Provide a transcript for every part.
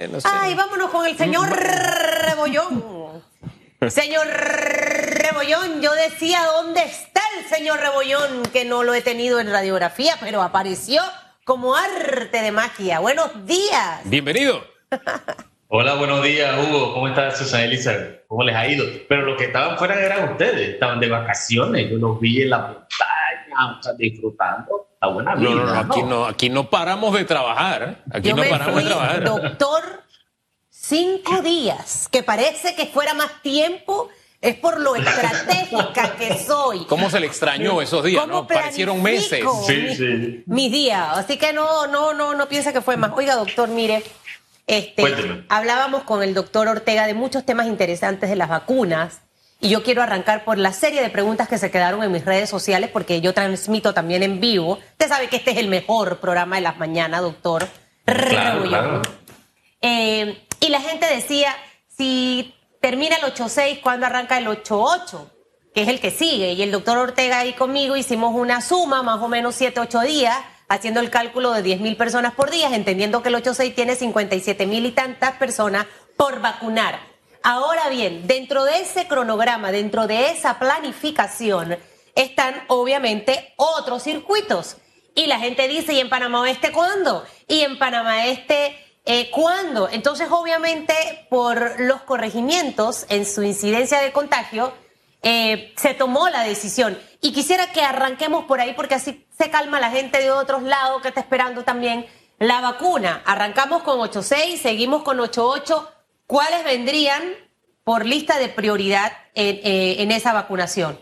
Ay, vámonos con el señor Rebollón. Señor Rebollón, yo decía, ¿dónde está el señor Rebollón? Que no lo he tenido en radiografía, pero apareció como arte de magia. Buenos días. Bienvenido. Hola, buenos días, Hugo. ¿Cómo está Susana Elizabeth? ¿Cómo les ha ido? Pero los que estaban fuera eran ustedes, estaban de vacaciones. Yo los vi en la montaña, disfrutando. La buena vida. No, no, no, aquí no, aquí no paramos de trabajar. Aquí Yo no me paramos fui, de trabajar. doctor, cinco días, que parece que fuera más tiempo, es por lo estratégica que soy. ¿Cómo se le extrañó esos días? ¿Cómo ¿no? Parecieron meses. Sí, mi- sí. Mis días. Así que no, no, no, no piensa que fue más. Oiga, doctor, mire, este, Cuénteme. hablábamos con el doctor Ortega de muchos temas interesantes de las vacunas. Y yo quiero arrancar por la serie de preguntas que se quedaron en mis redes sociales, porque yo transmito también en vivo. Usted sabe que este es el mejor programa de las mañanas, doctor. Claro. Eh, y la gente decía, si termina el 8-6, ¿cuándo arranca el 8-8? Que es el que sigue. Y el doctor Ortega y conmigo hicimos una suma, más o menos 7-8 días, haciendo el cálculo de 10 mil personas por día, entendiendo que el 8-6 tiene 57 mil y tantas personas por vacunar. Ahora bien, dentro de ese cronograma, dentro de esa planificación, están obviamente otros circuitos. Y la gente dice, ¿y en Panamá Oeste cuándo? Y en Panamá Este, eh, ¿cuándo? Entonces, obviamente, por los corregimientos en su incidencia de contagio, eh, se tomó la decisión. Y quisiera que arranquemos por ahí porque así se calma la gente de otros lados que está esperando también la vacuna. Arrancamos con 8.6, seguimos con 8.8. ¿Cuáles vendrían por lista de prioridad en, eh, en esa vacunación?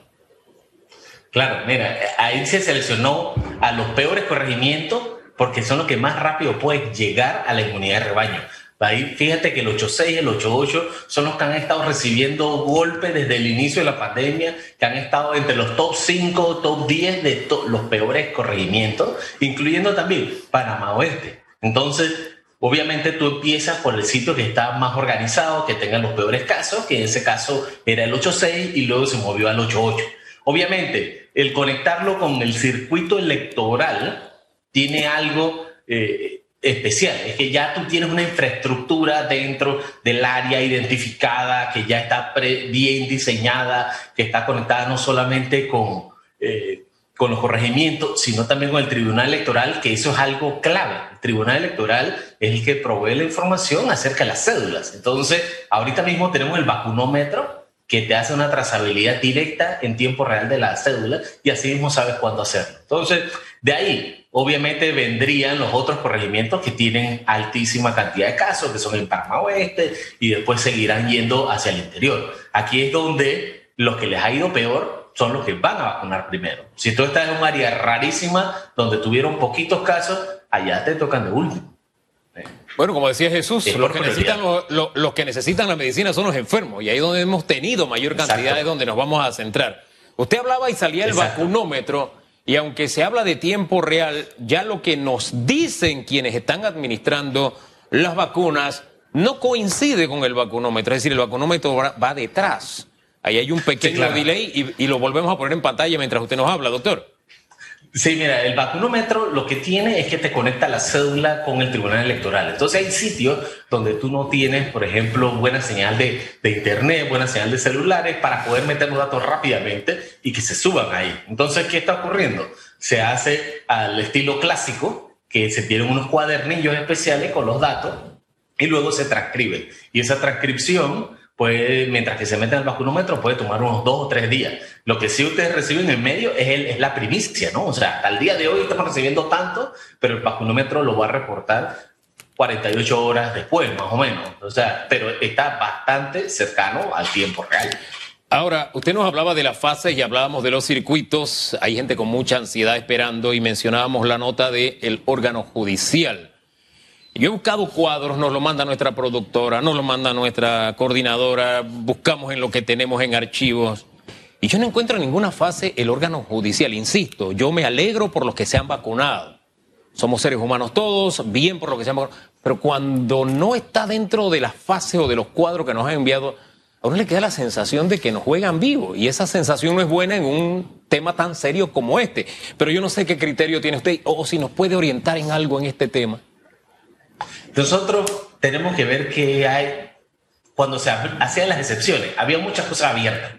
Claro, mira, ahí se seleccionó a los peores corregimientos porque son los que más rápido pueden llegar a la inmunidad de rebaño. Ahí fíjate que el 8.6, el 8.8 son los que han estado recibiendo golpes desde el inicio de la pandemia, que han estado entre los top 5, top 10 de los peores corregimientos, incluyendo también Panamá Oeste. Entonces, obviamente tú empiezas por el sitio que está más organizado, que tenga los peores casos, que en ese caso era el 8.6 y luego se movió al 8.8. Obviamente, el conectarlo con el circuito electoral tiene algo eh, especial. Es que ya tú tienes una infraestructura dentro del área identificada, que ya está bien diseñada, que está conectada no solamente con, eh, con los corregimientos, sino también con el Tribunal Electoral, que eso es algo clave. El Tribunal Electoral es el que provee la información acerca de las cédulas. Entonces, ahorita mismo tenemos el vacunómetro que te hace una trazabilidad directa en tiempo real de la cédula y así mismo sabes cuándo hacerlo. Entonces, de ahí, obviamente, vendrían los otros corregimientos que tienen altísima cantidad de casos, que son en Panamá Oeste, y después seguirán yendo hacia el interior. Aquí es donde los que les ha ido peor son los que van a vacunar primero. Si tú estás en un área rarísima donde tuvieron poquitos casos, allá te tocan de último. Bueno, como decía Jesús, Es los que, necesitan, lo- lo- los que necesitan la medicina son los enfermos y ahí donde hemos tenido mayor cantidad Exacto. es donde nos vamos a centrar. Usted hablaba y salía el Exacto. vacunómetro y aunque se habla de tiempo real, ya lo que nos dicen quienes están administrando las vacunas no coincide con el vacunómetro, es decir, el vacunómetro va, va detrás. Ahí hay un pequeño claro. delay y, y lo volvemos a poner en pantalla mientras usted nos habla, doctor. Sí, mira, el vacunómetro lo que tiene es que te conecta la cédula con el Tribunal Electoral. Entonces hay sitios donde tú no tienes, por ejemplo, buena señal de, de internet, buena señal de celulares para poder meter los datos rápidamente y que se suban ahí. Entonces, ¿qué está ocurriendo? Se hace al estilo clásico, que se tienen unos cuadernillos especiales con los datos y luego se transcribe. Y esa transcripción, pues, mientras que se mete en el vacunómetro, puede tomar unos dos o tres días. Lo que sí ustedes reciben en medio es, el- es la primicia, ¿no? O sea, hasta el día de hoy estamos recibiendo tanto, pero el vacunómetro lo va a reportar 48 horas después, más o menos. O sea, pero está bastante cercano al tiempo real. Ahora, usted nos hablaba de las fases y hablábamos de los circuitos. Hay gente con mucha ansiedad esperando y mencionábamos la nota del órgano judicial. Yo he buscado cuadros, nos lo manda nuestra productora, nos lo manda nuestra coordinadora, buscamos en lo que tenemos en archivos. Y yo no encuentro en ninguna fase el órgano judicial. Insisto, yo me alegro por los que se han vacunado. Somos seres humanos todos, bien por lo que se han vacunado. Pero cuando no está dentro de las fases o de los cuadros que nos han enviado, a uno le queda la sensación de que nos juegan vivo. Y esa sensación no es buena en un tema tan serio como este. Pero yo no sé qué criterio tiene usted o si nos puede orientar en algo en este tema. Nosotros tenemos que ver que hay, cuando se hacían las excepciones, había muchas cosas abiertas,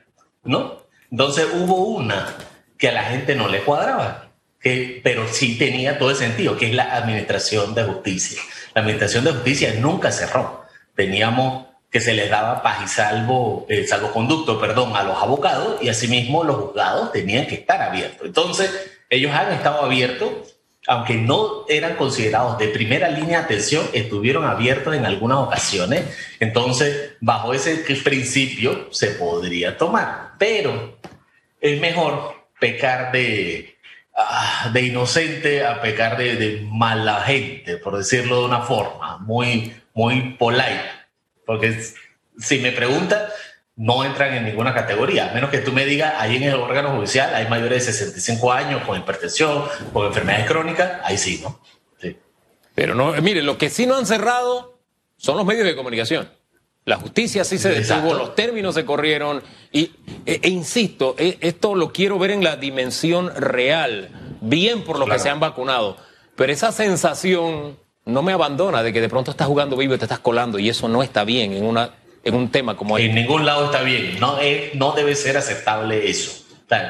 ¿no? Entonces hubo una que a la gente no le cuadraba, que, pero sí tenía todo el sentido, que es la administración de justicia. La administración de justicia nunca cerró. Teníamos que se les daba paz y salvo, eh, salvoconducto, perdón, a los abogados y asimismo los juzgados tenían que estar abiertos. Entonces, ellos han estado abiertos, aunque no eran considerados de primera línea de atención, estuvieron abiertos en algunas ocasiones. Entonces, bajo ese principio se podría tomar, pero es mejor pecar de, ah, de inocente a pecar de, de mala gente, por decirlo de una forma muy, muy polite porque si me preguntan, no entran en ninguna categoría, a menos que tú me digas, ahí en el órgano judicial hay mayores de 65 años con hipertensión, con enfermedades crónicas, ahí sí, ¿no? Sí. Pero no, mire, lo que sí no han cerrado son los medios de comunicación. La justicia sí se detuvo, los términos se corrieron y, e, e insisto, e, esto lo quiero ver en la dimensión real, bien por los que se han vacunado, pero esa sensación no me abandona de que de pronto estás jugando vivo y te estás colando y eso no está bien en, una, en un tema como este. En ningún lado está bien, no, es, no debe ser aceptable eso.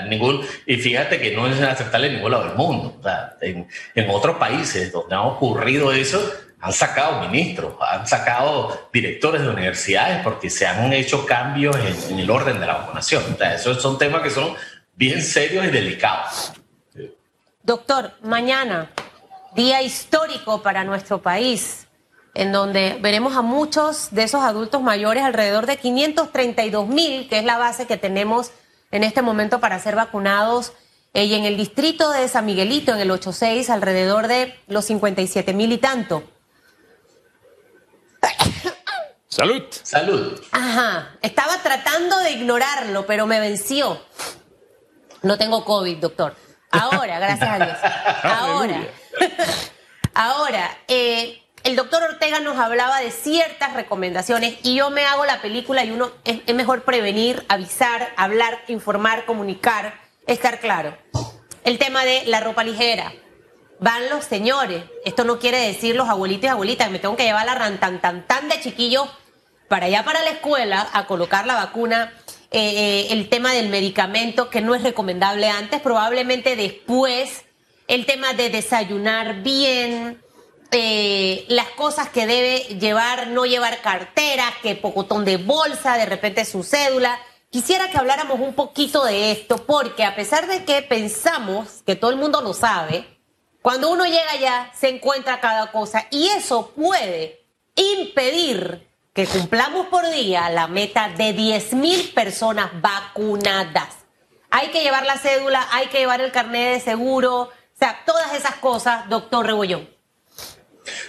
ningún, y fíjate que no es aceptable en ningún lado del mundo. en, en otros países donde ha ocurrido eso, han sacado ministros, han sacado directores de universidades porque se han hecho cambios en, en el orden de la vacunación. O sea, esos son temas que son bien serios y delicados. Doctor, mañana día histórico para nuestro país, en donde veremos a muchos de esos adultos mayores, alrededor de 532 mil, que es la base que tenemos en este momento para ser vacunados. Eh, y en el distrito de San Miguelito, en el 86, alrededor de los 57 mil y tanto. Salud. Salud. Ajá. Estaba tratando de ignorarlo, pero me venció. No tengo COVID, doctor. Ahora, gracias a Dios. Ahora. Ahora, eh, el doctor Ortega nos hablaba de ciertas recomendaciones y yo me hago la película y uno es, mejor prevenir, avisar, hablar, informar, comunicar, estar claro. El tema de la ropa ligera. Van los señores. Esto no quiere decir los abuelitos y abuelitas. Me tengo que llevar la rantan tan tan de chiquillo para allá para la escuela a colocar la vacuna. Eh, eh, el tema del medicamento que no es recomendable antes, probablemente después el tema de desayunar bien, eh, las cosas que debe llevar, no llevar cartera, que pocotón de bolsa, de repente su cédula. Quisiera que habláramos un poquito de esto, porque a pesar de que pensamos que todo el mundo lo sabe, cuando uno llega allá se encuentra cada cosa y eso puede impedir que cumplamos por día la meta de 10 mil personas vacunadas. Hay que llevar la cédula, hay que llevar el carnet de seguro, o sea, todas esas cosas, doctor Rebollón.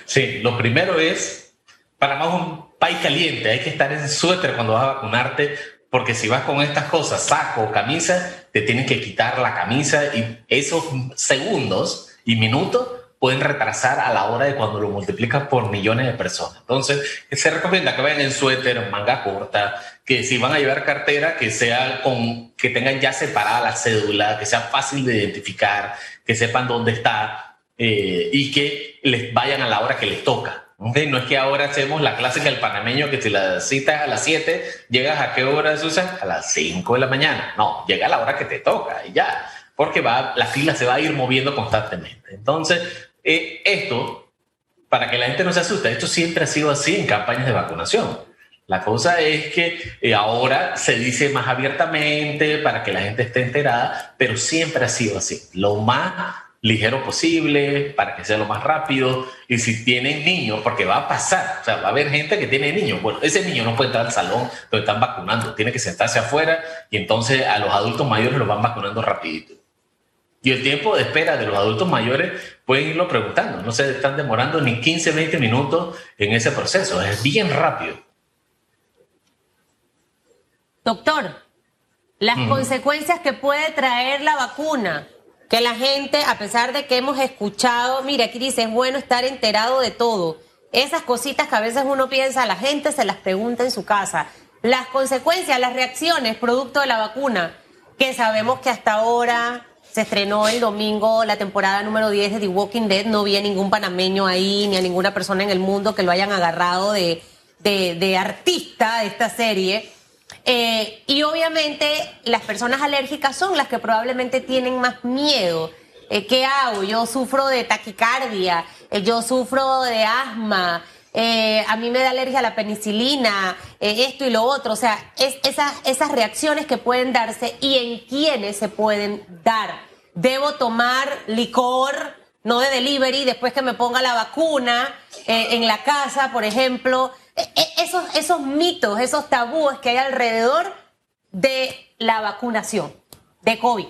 Sí, lo primero es, para más un país caliente, hay que estar en suéter cuando vas a vacunarte, porque si vas con estas cosas, saco camisa, te tienen que quitar la camisa y esos segundos y minutos pueden retrasar a la hora de cuando lo multiplicas por millones de personas. Entonces, se recomienda que vayan en suéter, manga corta, que si van a llevar cartera, que sea con, que tengan ya separada la cédula, que sea fácil de identificar, que sepan dónde está eh, y que les vayan a la hora que les toca. No es que ahora hacemos la clásica del panameño que si la citas a las 7, llegas a qué hora, Susan? A las 5 de la mañana. No, llega a la hora que te toca y ya, porque va, la fila se va a ir moviendo constantemente. Entonces, eh, esto, para que la gente no se asuste, esto siempre ha sido así en campañas de vacunación. La cosa es que eh, ahora se dice más abiertamente para que la gente esté enterada, pero siempre ha sido así. Lo más ligero posible, para que sea lo más rápido. Y si tienen niños, porque va a pasar, o sea, va a haber gente que tiene niños. Bueno, ese niño no puede entrar al salón donde están vacunando, tiene que sentarse afuera y entonces a los adultos mayores los van vacunando rapidito. Y el tiempo de espera de los adultos mayores pueden irlo preguntando, no se están demorando ni 15, 20 minutos en ese proceso, es bien rápido. Doctor, las consecuencias que puede traer la vacuna, que la gente, a pesar de que hemos escuchado, mire, aquí dice, es bueno estar enterado de todo. Esas cositas que a veces uno piensa, la gente se las pregunta en su casa. Las consecuencias, las reacciones producto de la vacuna, que sabemos que hasta ahora se estrenó el domingo la temporada número 10 de The Walking Dead. No vi a ningún panameño ahí, ni a ninguna persona en el mundo que lo hayan agarrado de, de, artista de esta serie. Eh, y obviamente las personas alérgicas son las que probablemente tienen más miedo. Eh, ¿Qué hago? Yo sufro de taquicardia, eh, yo sufro de asma, a mí me da alergia a la penicilina, esto y lo otro. O sea, es, esas, esas reacciones que pueden darse y en quiénes se pueden dar. Debo tomar licor, no de delivery, después que me ponga la vacuna en la casa, por ejemplo. E, e, esos, esos mitos, esos tabúes que hay alrededor de la vacunación de COVID.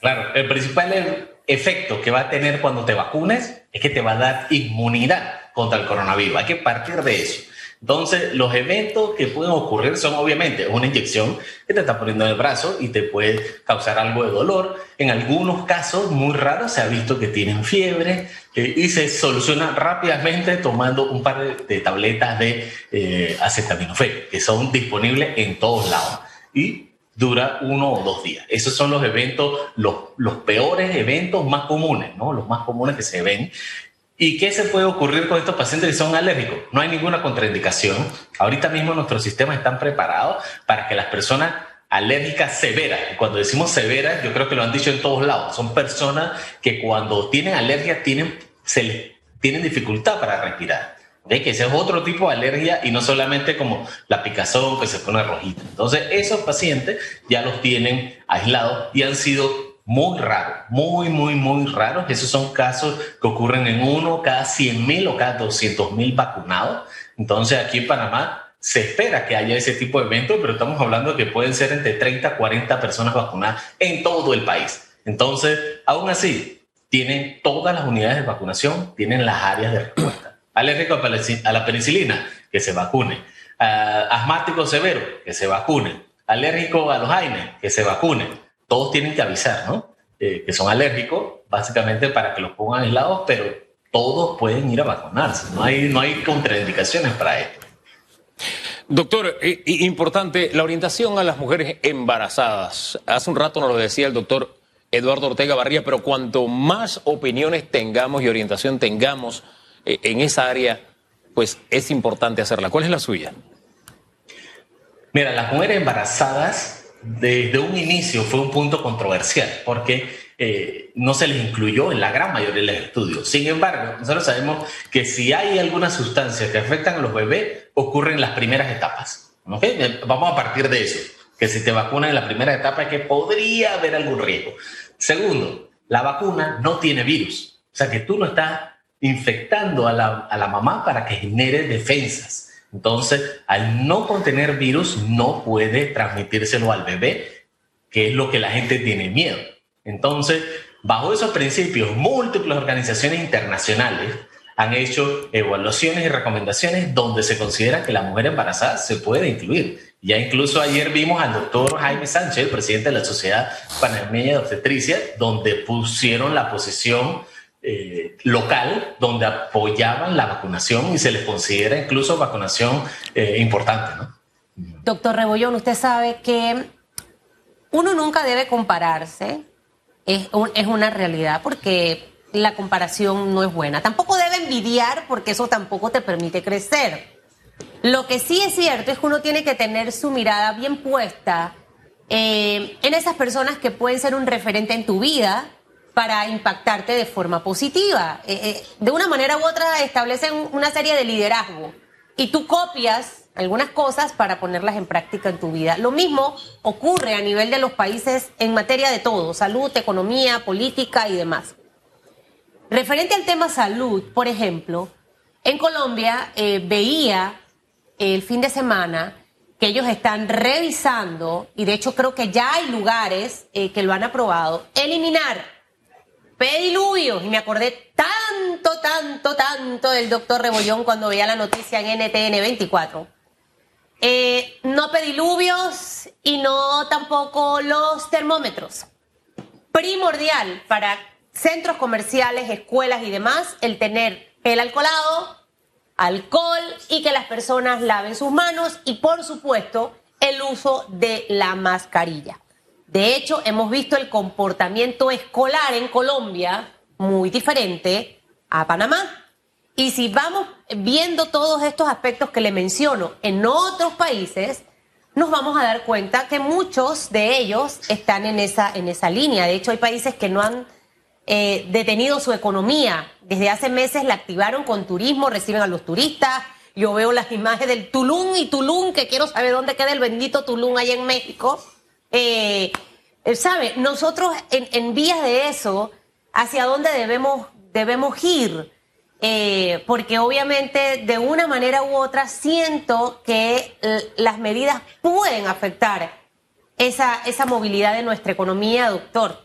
Claro, el principal efecto que va a tener cuando te vacunes es que te va a dar inmunidad contra el coronavirus. Hay que partir de eso. Entonces, los eventos que pueden ocurrir son obviamente una inyección que te está poniendo en el brazo y te puede causar algo de dolor. En algunos casos muy raros se ha visto que tienen fiebre eh, y se soluciona rápidamente tomando un par de, tabletas de eh, acetaminofén que son disponibles en todos lados y dura uno o dos días. Esos son los eventos, los, los peores eventos más comunes, ¿no? Los más comunes que se ven ¿Y qué se puede ocurrir con estos pacientes que son alérgicos? No hay ninguna contraindicación. Ahorita mismo nuestros sistemas están preparados para que las personas alérgicas severas, cuando decimos severas, yo creo que lo han dicho en todos lados, son personas que cuando tienen alergia tienen, se tienen dificultad para respirar. ¿Ve? Que ese es otro tipo de alergia y no solamente como la picazón que se pone rojita. Entonces, esos pacientes ya los tienen aislados y han sido muy raro, muy, muy, muy raros. Esos son casos que ocurren en uno cada 100 mil o cada 200 mil vacunados. Entonces aquí en Panamá se espera que haya ese tipo de eventos, pero estamos hablando que pueden ser entre 30 a 40 personas vacunadas en todo el país. Entonces, aún así, tienen todas las unidades de vacunación, tienen las áreas de respuesta. Alérgico a la penicilina, que se vacune. Uh, asmático severo, que se vacune. Alérgico a los AINE, que se vacune todos tienen que avisar, ¿no? Eh, que son alérgicos, básicamente para que los pongan aislados, pero todos pueden ir a vacunarse. No hay, no hay contraindicaciones para esto. Doctor, eh, importante, la orientación a las mujeres embarazadas. Hace un rato nos lo decía el doctor Eduardo Ortega Barría, pero cuanto más opiniones tengamos y orientación tengamos eh, en esa área, pues es importante hacerla. ¿Cuál es la suya? Mira, las mujeres embarazadas desde un inicio fue un punto controversial porque eh, no se les incluyó en la gran mayoría de los estudios. Sin embargo, nosotros sabemos que si hay algunas sustancias que afectan a los bebés, ocurren en las primeras etapas. ¿okay? Vamos a partir de eso, que si te vacunan en la primera etapa es que podría haber algún riesgo. Segundo, la vacuna no tiene virus, o sea que tú no estás infectando a la, a la mamá para que genere defensas. Entonces, al no contener virus, no puede transmitírselo al bebé, que es lo que la gente tiene miedo. Entonces, bajo esos principios, múltiples organizaciones internacionales han hecho evaluaciones y recomendaciones donde se considera que la mujer embarazada se puede incluir. Ya incluso ayer vimos al doctor Jaime Sánchez, presidente de la Sociedad Panameña de Obstetricia, donde pusieron la posición eh, local donde apoyaban la vacunación y se les considera incluso vacunación eh, importante. ¿no? Doctor Rebollón, usted sabe que uno nunca debe compararse, es, una realidad, porque la comparación no es buena. Tampoco debe envidiar porque eso tampoco te permite crecer. Lo que sí es cierto es que uno tiene que tener su mirada bien puesta eh, en esas personas que pueden ser un referente en tu vida, para impactarte de forma positiva. Eh, eh, de una manera u otra establecen una serie de liderazgo y tú copias algunas cosas para ponerlas en práctica en tu vida. Lo mismo ocurre a nivel de los países en materia de todo, salud, economía, política y demás. Referente al tema salud, por ejemplo, en Colombia eh, veía el fin de semana que ellos están revisando, y de hecho creo que ya hay lugares que lo han aprobado, eliminar pediluvios. Y me acordé tanto, tanto, tanto del doctor Rebollón cuando veía la noticia en NTN 24. Eh, no pediluvios y no tampoco los termómetros. Primordial para centros comerciales, escuelas y demás el tener el alcoholado, alcohol y que las personas laven sus manos y por supuesto el uso de la mascarilla. De hecho, hemos visto el comportamiento escolar en Colombia muy diferente a Panamá. Y si vamos viendo todos estos aspectos que le menciono en otros países, nos vamos a dar cuenta que muchos de ellos están en esa, en esa línea. De hecho, hay países que no han eh, detenido su economía. Desde hace meses la activaron con turismo, reciben a los turistas. Yo veo las imágenes del Tulum y Tulum, que quiero saber dónde queda el bendito Tulum allá en México. Eh, ¿Sabe? Nosotros en, en vías de eso, ¿hacia dónde debemos, debemos ir? Eh, porque obviamente de una manera u otra siento que las medidas pueden afectar esa, esa movilidad de nuestra economía, doctor.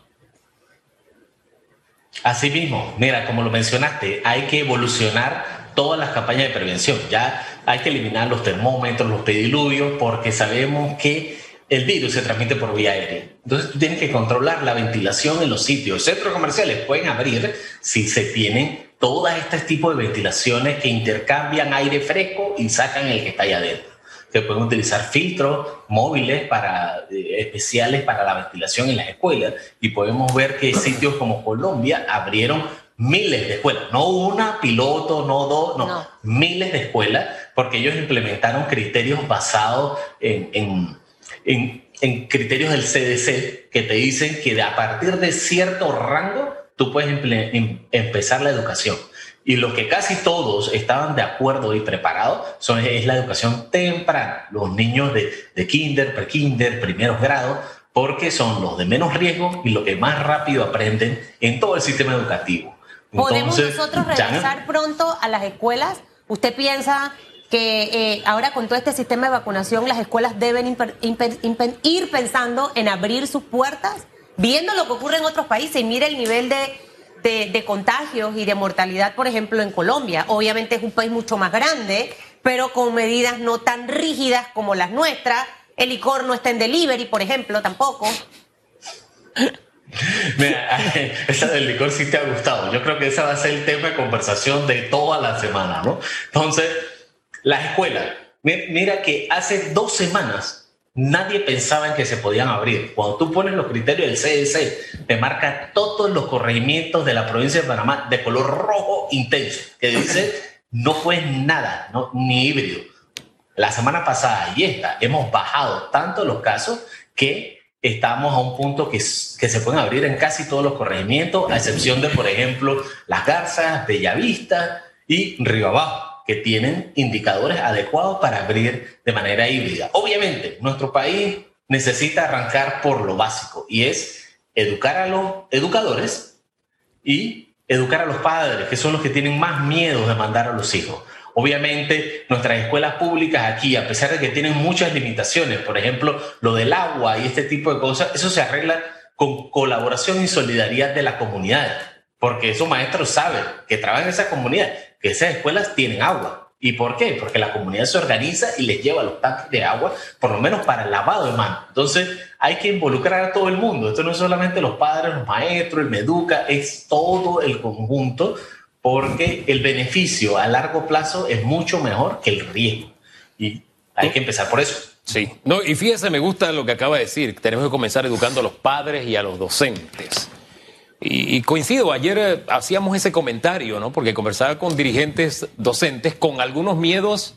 Así mismo, mira, como lo mencionaste, hay que evolucionar todas las campañas de prevención. Ya hay que eliminar los termómetros, los pediluvios, porque sabemos que el virus se transmite por vía aérea. Entonces tú tienes que controlar la ventilación en los sitios. Centros comerciales pueden abrir si se tienen todas este tipo de ventilaciones que intercambian aire fresco y sacan el que está ahí adentro. Se pueden utilizar filtros móviles para, eh, especiales para la ventilación en las escuelas y podemos ver que sitios como Colombia abrieron miles de escuelas, no una, piloto, no dos, no, miles de escuelas, porque ellos implementaron criterios basados en, en, en, en criterios del CDC que te dicen que a partir de cierto rango tú puedes em, empezar la educación. Y lo que casi todos estaban de acuerdo y preparados son, es la educación temprana, los niños de, de kinder, pre-kinder, primeros grados, porque son los de menos riesgo y los que más rápido aprenden en todo el sistema educativo. ¿Podemos nosotros regresar pronto a las escuelas? ¿Usted piensa que eh, ahora con todo este sistema de vacunación las escuelas deben ir pensando en abrir sus puertas? viendo lo que ocurre en otros países y mira el nivel de, de, contagios y de mortalidad, por ejemplo, en Colombia. Obviamente es un país mucho más grande, pero con medidas no tan rígidas como las nuestras. El licor no está en delivery, por ejemplo, tampoco. Mira, esa del licor sí te ha gustado. Yo creo que ese va a ser el tema de conversación de toda la semana, ¿no? Entonces, las escuelas. Mira que hace dos semanas Nadie pensaba en que se podían abrir. Cuando tú pones los criterios del CDC, te marca todos los corregimientos de la provincia de Panamá de color rojo intenso, que dice no fue nada, no, ni híbrido. La semana pasada y esta hemos bajado tanto los casos que estamos a un punto que, se pueden abrir en casi todos los corregimientos, a excepción de, por ejemplo, Las Garzas, Bellavista y Río Abajo que tienen indicadores adecuados para abrir de manera híbrida. Obviamente, nuestro país necesita arrancar por lo básico y es educar a los educadores y educar a los padres, que son los que tienen más miedo de mandar a los hijos. Obviamente, nuestras escuelas públicas aquí, a pesar de que tienen muchas limitaciones, por ejemplo, lo del agua y este tipo de cosas, eso se arregla con colaboración y solidaridad de la comunidad, porque esos maestros saben que trabajan en esa comunidad que esas escuelas tienen agua. ¿Y por qué? Porque la comunidad se organiza y les lleva los tanques de agua, por lo menos para el lavado de manos. Entonces, hay que involucrar a todo el mundo. Esto no es solamente los padres, los maestros, el Meduca, es todo el conjunto, porque el beneficio a largo plazo es mucho mejor que el riesgo. Y hay que empezar por eso. Sí, no, y fíjese, me gusta lo que acaba de decir. Tenemos que comenzar educando a los padres y a los docentes. Y, coincido, ayer eh, hacíamos ese comentario, ¿no? Porque conversaba con dirigentes docentes con algunos miedos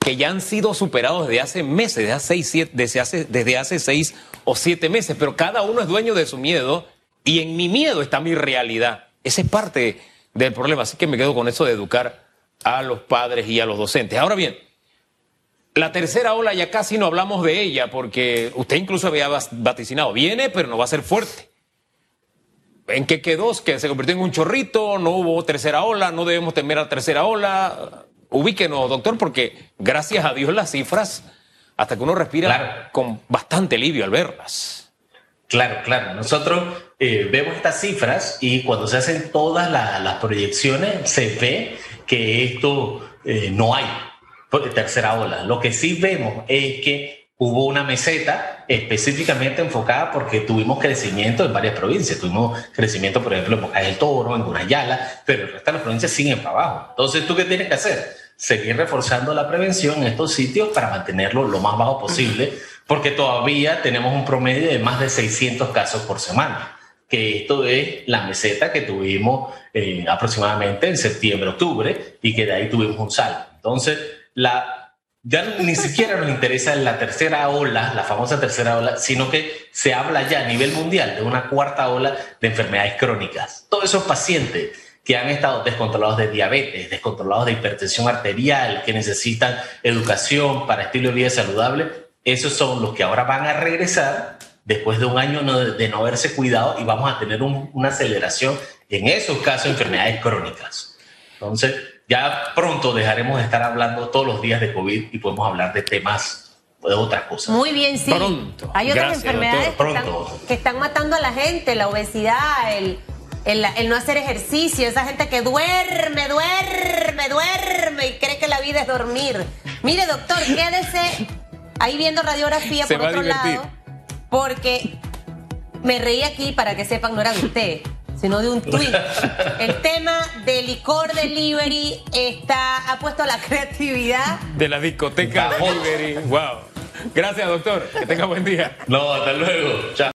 que ya han sido superados desde hace meses, desde hace, seis, desde hace, desde hace seis o siete meses, pero cada uno es dueño de su miedo y en mi miedo está mi realidad. Esa es parte del problema, así que me quedo con eso de educar a los padres y a los docentes. Ahora bien, la tercera ola ya casi no hablamos de ella porque usted incluso había vaticinado, viene, pero no va a ser fuerte. ¿En qué quedó? Que se convirtió en un chorrito, no hubo tercera ola, no debemos temer a tercera ola. Ubíquenos, doctor, porque gracias a Dios las cifras, hasta que uno respira con bastante alivio al verlas. Claro, claro. Nosotros eh, vemos estas cifras y cuando se hacen todas las proyecciones se ve que esto eh, no hay tercera ola. Lo que sí vemos es que hubo una meseta específicamente enfocada porque tuvimos crecimiento en varias provincias. Tuvimos crecimiento, por ejemplo, en Boca del Toro, en Gunayala, pero el resto de las provincias siguen para abajo. Entonces, ¿tú qué tienes que hacer? seguir reforzando la prevención en estos sitios para mantenerlo lo más bajo posible, porque todavía tenemos un promedio de más de 600 casos por semana que esto es la meseta que tuvimos eh, aproximadamente en septiembre, octubre, y que de ahí tuvimos un salto. Entonces, la, ya ni siquiera nos interesa la tercera ola, la famosa tercera ola, sino que se habla ya a nivel mundial de una cuarta ola de enfermedades crónicas. Todos esos pacientes que han estado descontrolados de diabetes, descontrolados de hipertensión arterial, que necesitan educación para estilo de vida saludable, esos son los que ahora van a regresar después de un año de no haberse cuidado y vamos a tener una aceleración en esos casos de enfermedades crónicas. Entonces, ya pronto dejaremos de estar hablando todos los días de COVID y podemos hablar de temas de otras cosas. Muy bien, sí. Pronto. Hay otras enfermedades que están, matando a la gente, la obesidad, el, el, no hacer ejercicio, esa gente que duerme, duerme, duerme y cree que la vida es dormir. Mire, doctor, quédese ahí viendo radiografía por otro lado porque me reí aquí para que sepan, no era de usted, sino de un tweet. El tema del licor delivery está, ha puesto la creatividad. De la discoteca delivery. Wow. Gracias, doctor. Que tenga buen día. No, hasta luego. Chao.